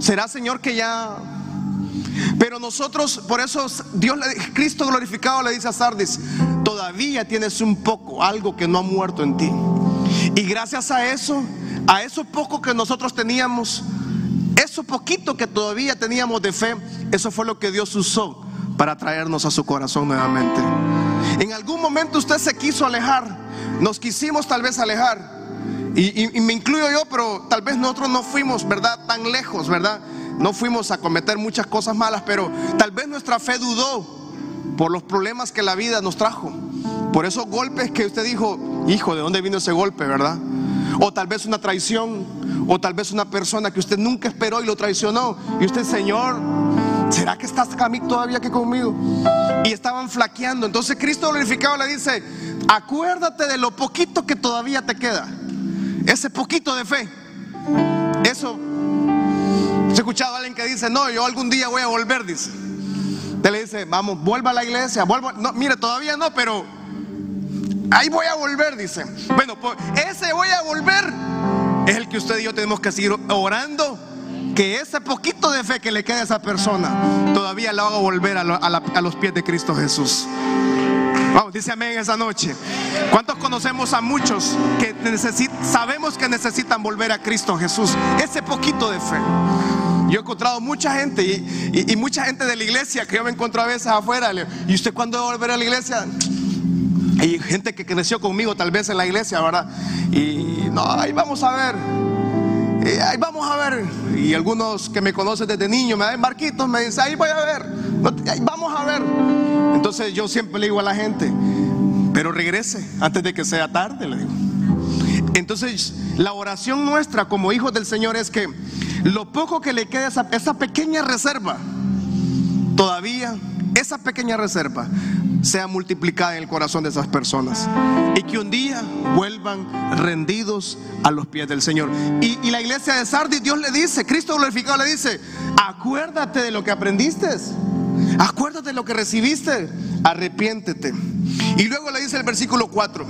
¿Será, Señor, que ya... Pero nosotros, por eso Dios, Cristo glorificado le dice a Sardis, todavía tienes un poco, algo que no ha muerto en ti. Y gracias a eso, a eso poco que nosotros teníamos, eso poquito que todavía teníamos de fe, eso fue lo que Dios usó para traernos a su corazón nuevamente. En algún momento usted se quiso alejar, nos quisimos tal vez alejar, y, me incluyo yo, pero tal vez nosotros no fuimos, ¿verdad? Tan lejos, ¿verdad? No fuimos a cometer muchas cosas malas, pero tal vez nuestra fe dudó por los problemas que la vida nos trajo, por esos golpes que usted dijo, hijo, ¿de dónde vino ese golpe, verdad? O tal vez una traición, o tal vez una persona que usted nunca esperó y lo traicionó. Y usted, Señor, ¿será que estás mí todavía que conmigo? Y estaban flaqueando. Entonces Cristo glorificado le dice, acuérdate de lo poquito que todavía te queda. Ese poquito de fe. Eso. He escuchado a alguien que dice, no, yo algún día voy a volver, dice. Usted le dice, vamos, vuelva a la iglesia, vuelva. No, mire, todavía no, pero ahí voy a volver, dice. Bueno, pues ese voy a volver es el que usted y yo tenemos que seguir orando. Que ese poquito de fe que le queda a esa persona todavía lo haga volver a, a los pies de Cristo Jesús. Vamos, dice amén esa noche. ¿Cuántos conocemos a muchos que sabemos que necesitan volver a Cristo Jesús? Ese poquito de fe. Yo he encontrado mucha gente y, mucha gente de la iglesia que yo me encuentro a veces afuera. ¿Y usted cuándo va a volver a la iglesia? Hay gente que creció conmigo tal vez en la iglesia, ¿verdad? Y no, ahí vamos a ver. ahí vamos a ver. Y algunos que me conocen desde niño me dan barquitos, me dicen, ahí voy a ver. vamos a ver. Entonces yo siempre le digo a la gente, pero regrese antes de que sea tarde, le digo. Entonces la oración nuestra como hijos del Señor es que lo poco que le queda esa, esa pequeña reserva, todavía esa pequeña reserva sea multiplicada en el corazón de esas personas y que un día vuelvan rendidos a los pies del Señor. Y, y, la iglesia de Sardis, Dios le dice, Cristo glorificado le dice, acuérdate de lo que aprendiste. Acuérdate de lo que recibiste, arrepiéntete. Y luego le dice el versículo 4,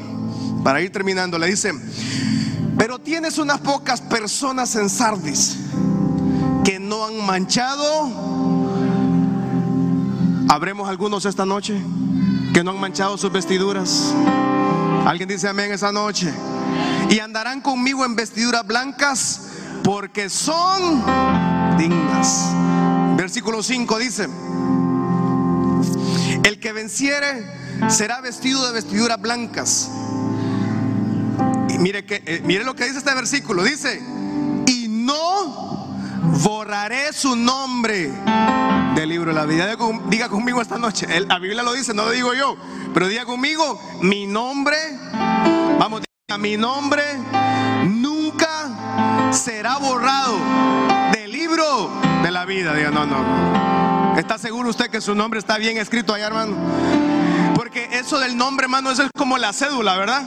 para ir terminando, le dice, pero tienes unas pocas personas en Sardis que no han manchado. ¿Habremos algunos esta noche que no han manchado sus vestiduras? Alguien dice amén esa noche. Y andarán conmigo en vestiduras blancas porque son dignas. Versículo 5 dice, que venciere será vestido de vestiduras blancas. Y mire, que, eh, mire lo que dice este versículo. Dice, y no borraré su nombre del libro de la vida. Diga conmigo esta noche. La Biblia lo dice, no lo digo yo. Pero diga conmigo, mi nombre, vamos, diga, mi nombre nunca será borrado del libro de la vida. Diga, no, no. ¿Está seguro usted que su nombre está bien escrito allá, hermano? Porque eso del nombre, hermano, eso es como la cédula, ¿verdad?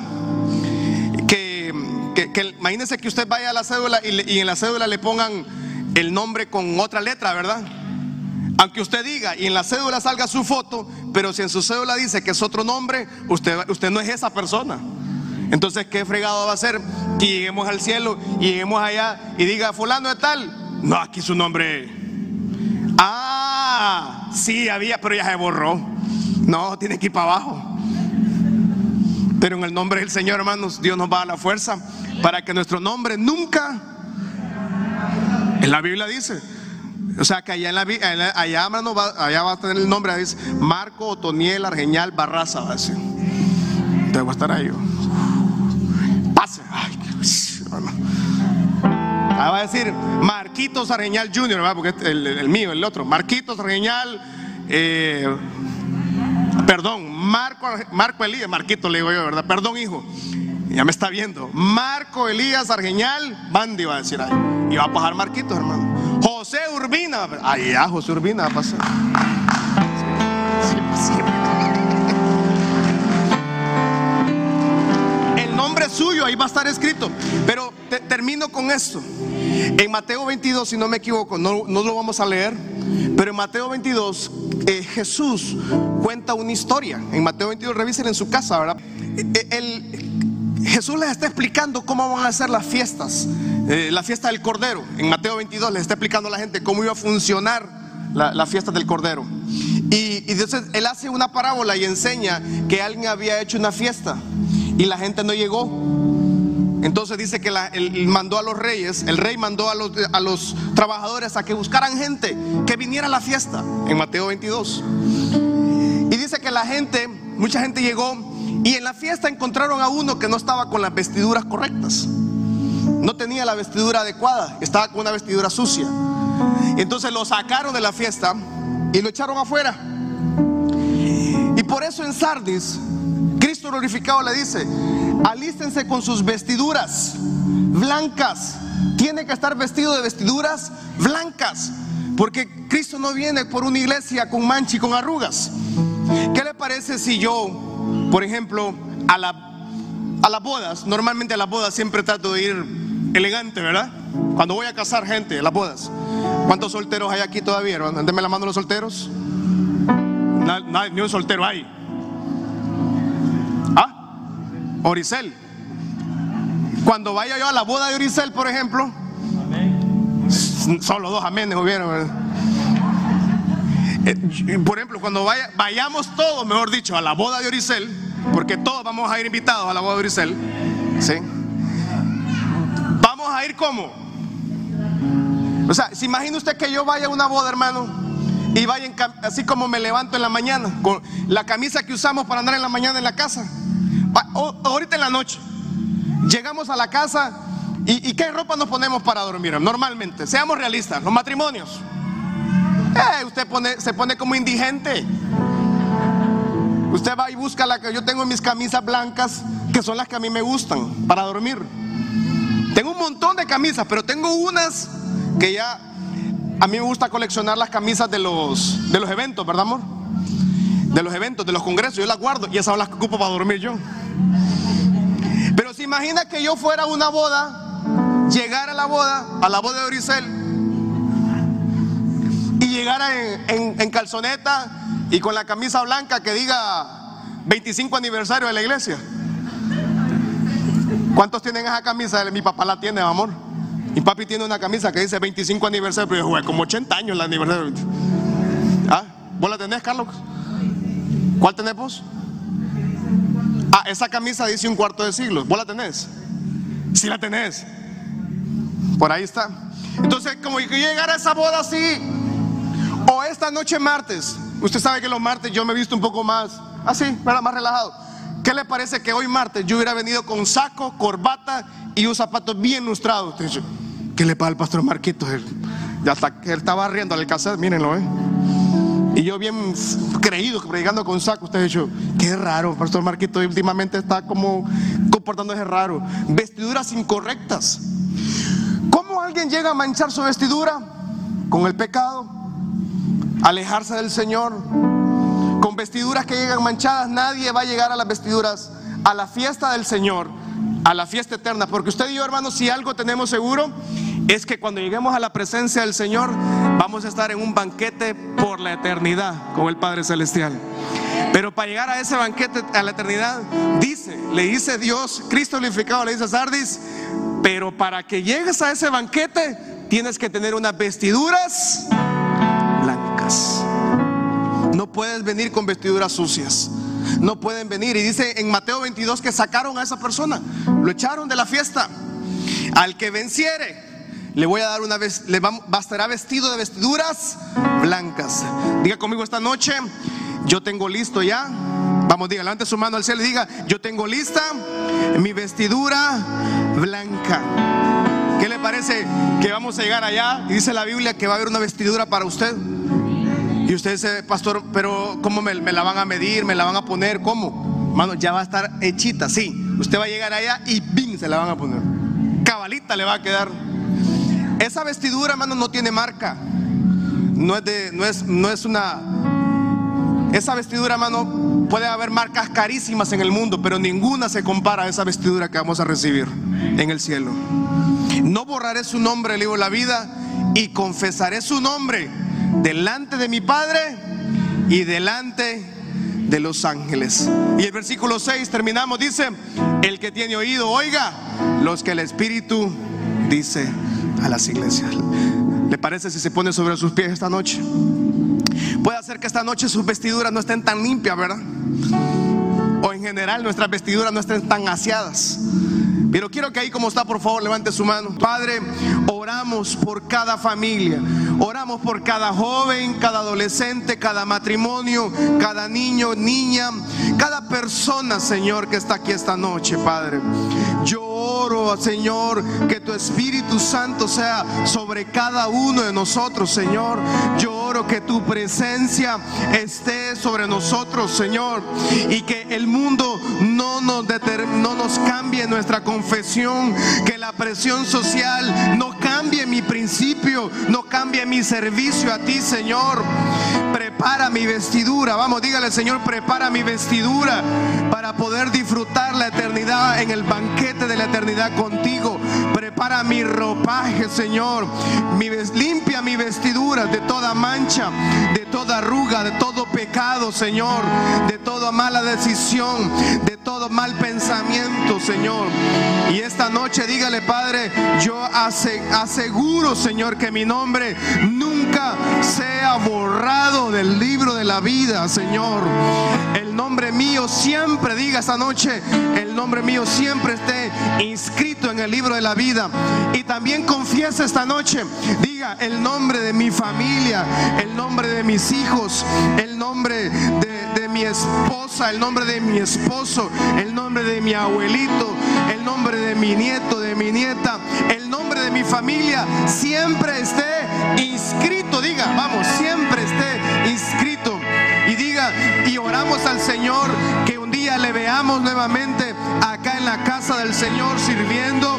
Que, que, imagínense que usted vaya a la cédula y, en la cédula le pongan el nombre con otra letra, ¿verdad? Aunque usted diga y en la cédula salga su foto, pero si en su cédula dice que es otro nombre, usted, usted no es esa persona. Entonces, ¿qué fregado va a ser? Que lleguemos al cielo y lleguemos allá y diga, fulano de tal. No, aquí su nombre. Ah, sí había, pero ya se borró. No, tiene que ir para abajo. Pero en el nombre del Señor, hermanos, Dios nos va a la fuerza para que nuestro nombre nunca, en la Biblia dice, o sea que allá en la allá, va, allá va a tener el nombre, dice Marco Otoniel Argeñal Barraza, va a decir. Estar ahí. Pase. Ay, Ah, va a decir Marquitos Arreñal Jr., porque el, el, mío, el otro. Marquitos Arreñal, eh, perdón, Marco, Marco Elías, Marquito le digo yo, ¿verdad? Perdón, hijo. Ya me está viendo. Marco Elías Argeñal, Bandi va a decir ahí. Y va a pasar Marquitos, hermano. José Urbina. Ahí ya, José Urbina va a pasar. El nombre suyo ahí va a estar escrito. Pero termino con esto. En Mateo 22, si no me equivoco, no, lo vamos a leer, pero en Mateo 22 eh, Jesús cuenta una historia. En Mateo 22, revisen en su casa, ¿verdad? Eh, Jesús les está explicando cómo van a ser las fiestas, eh, la fiesta del Cordero. En Mateo 22 les está explicando a la gente cómo iba a funcionar la, fiesta del Cordero. Y, y entonces él hace una parábola y enseña que alguien había hecho una fiesta y la gente no llegó. Entonces dice que él mandó a los reyes, el rey mandó a los, a los trabajadores a que buscaran gente que viniera a la fiesta, en Mateo 22. Y dice que la gente, mucha gente llegó y en la fiesta encontraron a uno que no estaba con las vestiduras correctas. No tenía la vestidura adecuada, estaba con una vestidura sucia. Entonces lo sacaron de la fiesta y lo echaron afuera. Y por eso en Sardis, Cristo glorificado le dice, alístense con sus vestiduras blancas. Tiene que estar vestido de vestiduras blancas. Porque Cristo no viene por una iglesia con mancha y con arrugas. ¿Qué le parece si yo, por ejemplo, a, la, a las bodas, normalmente a las bodas siempre trato de ir elegante, ¿verdad? Cuando voy a casar gente, a las bodas. ¿Cuántos solteros hay aquí todavía? Denme la mano los solteros. ni un soltero hay. Oricel. Cuando vaya yo a la boda de Oricel, por ejemplo, solo dos amenes hubieron. Eh, por ejemplo, cuando vaya, vayamos todos, mejor dicho, a la boda de Oricel, porque todos vamos a ir invitados a la boda de Oricel, ¿sí? Vamos a ir como. O sea, ¿se imagina usted que yo vaya a una boda, hermano? Y vaya así como me levanto en la mañana, con la camisa que usamos para andar en la mañana en la casa. Ahorita en la noche. Llegamos a la casa y, ¿qué ropa nos ponemos para dormir? Normalmente, seamos realistas, los matrimonios. Eh, usted se pone como indigente. Usted va y busca la que yo tengo en mis camisas blancas, que son las que a mí me gustan para dormir. Tengo un montón de camisas, pero tengo unas que ya a mí me gusta coleccionar las camisas de los, de los eventos, ¿verdad, amor? De los eventos, de los congresos, yo las guardo y esas las que ocupo para dormir yo. Pero se imagina que yo fuera a una boda, llegara a la boda, a la boda de Oricel, y llegara en, calzoneta y con la camisa blanca que diga 25 aniversario de la iglesia. ¿Cuántos tienen esa camisa? Mi papá la tiene, amor. Mi papi tiene una camisa que dice 25 aniversario, pero yo como 80 años el aniversario. ¿Ah? ¿Vos la tenés, Carlos? ¿Cuál tenés vos? Ah, esa camisa dice un cuarto de siglo. ¿Vos la tenés? Sí la tenés. Por ahí está. Entonces, como que llegar a esa boda así, o esta noche martes, usted sabe que los martes yo me he visto un poco más así, ¿verdad? más relajado. ¿Qué le parece que hoy martes yo hubiera venido con saco, corbata y un zapato bien lustrado? ¿qué le pasa al pastor Marquito? ya está, él estaba riendo al cassette, mírenlo, ¿eh? Y yo bien creído, predicando con saco, usted ha dicho, qué raro, Pastor Marquito últimamente está como comportándose raro. Vestiduras incorrectas. ¿Cómo alguien llega a manchar su vestidura? Con el pecado, alejarse del Señor. Con vestiduras que llegan manchadas, nadie va a llegar a las vestiduras, a la fiesta del Señor, a la fiesta eterna. Porque usted y yo, hermanos, si algo tenemos seguro, es que cuando lleguemos a la presencia del Señor, vamos a estar en un banquete por la eternidad con el Padre Celestial. Pero para llegar a ese banquete, a la eternidad, dice, le dice Dios, Cristo glorificado, le dice a Sardis, pero para que llegues a ese banquete, tienes que tener unas vestiduras blancas. No puedes venir con vestiduras sucias. No pueden venir. Y dice en Mateo 22 que sacaron a esa persona, lo echaron de la fiesta. Al que venciere, le voy a dar una vez, le bastará vestido de vestiduras blancas. Diga conmigo esta noche, yo tengo listo ya. Vamos, diga, levante su mano al cielo y diga, yo tengo lista mi vestidura blanca. ¿Qué le parece que vamos a llegar allá? Y dice la Biblia que va a haber una vestidura para usted. Y usted dice, pastor, pero ¿cómo me, me la van a medir? ¿Me la van a poner? ¿Cómo? Mano, ya va a estar hechita, sí. Usted va a llegar allá y ¡bing! se la van a poner. Cabalita le va a quedar. Esa vestidura, hermano, no tiene marca. No es de, no es, no es una. Esa vestidura, hermano, puede haber marcas carísimas en el mundo, pero ninguna se compara a esa vestidura que vamos a recibir en el cielo. No borraré su nombre del libro de la vida y confesaré su nombre delante de mi Padre y delante de los ángeles. Y el versículo 6 terminamos, dice, el que tiene oído, oiga los que el Espíritu dice a las iglesias. ¿Le parece si se pone sobre sus pies esta noche? Puede hacer que esta noche sus vestiduras no estén tan limpias, ¿verdad? O en general nuestras vestiduras no estén tan aseadas. Pero quiero que ahí como está, por favor, levante su mano. Padre, oramos por cada familia. Oramos por cada joven, cada adolescente, cada matrimonio, cada niño, niña, cada persona, Señor, que está aquí esta noche, Padre. Yo oro, Señor, que tu Espíritu Santo sea sobre cada uno de nosotros, Señor. Yo oro que tu presencia esté sobre nosotros, Señor, y que el mundo no nos, no nos cambie nuestra confesión, que la presión social no cambie mi principio, no cambie mi servicio a ti, Señor. Prepara mi vestidura, vamos, dígale, Señor, prepara mi vestidura para poder disfrutar la eternidad en el banquete de la eternidad contigo. Prepara para mi ropaje, Señor. Mi, limpia mi vestidura de toda mancha, de toda arruga, de todo pecado, Señor, de toda mala decisión, de todo mal pensamiento, Señor. Y esta noche dígale, Padre, yo aseguro, Señor, que mi nombre nunca sea borrado del libro de la vida, Señor. Nombre mío siempre, diga esta noche, el nombre mío siempre esté inscrito en el libro de la vida. Y también confiesa esta noche, diga el nombre de mi familia, el nombre de mis hijos, el nombre de, de mi esposa, el nombre de mi esposo, el nombre de mi abuelito, el nombre de mi nieto, de mi nieta, el nombre de mi familia, siempre esté inscrito, diga, vamos, siempre esté inscrito. Oramos al Señor que un día le veamos nuevamente acá en la casa del Señor sirviendo,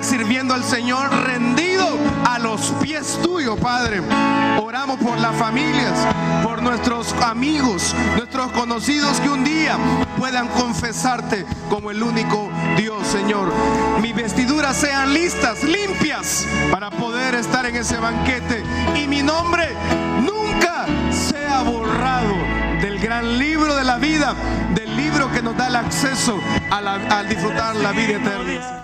sirviendo al Señor rendido a los pies tuyos, Padre. Oramos por las familias, por nuestros amigos, nuestros conocidos que un día puedan confesarte como el único Dios, Señor. Mis vestiduras sean listas, limpias, para poder estar en ese banquete. Y mi nombre nunca sea borrado del gran libro de la vida, del libro que nos da el acceso a, a disfrutar la vida eterna.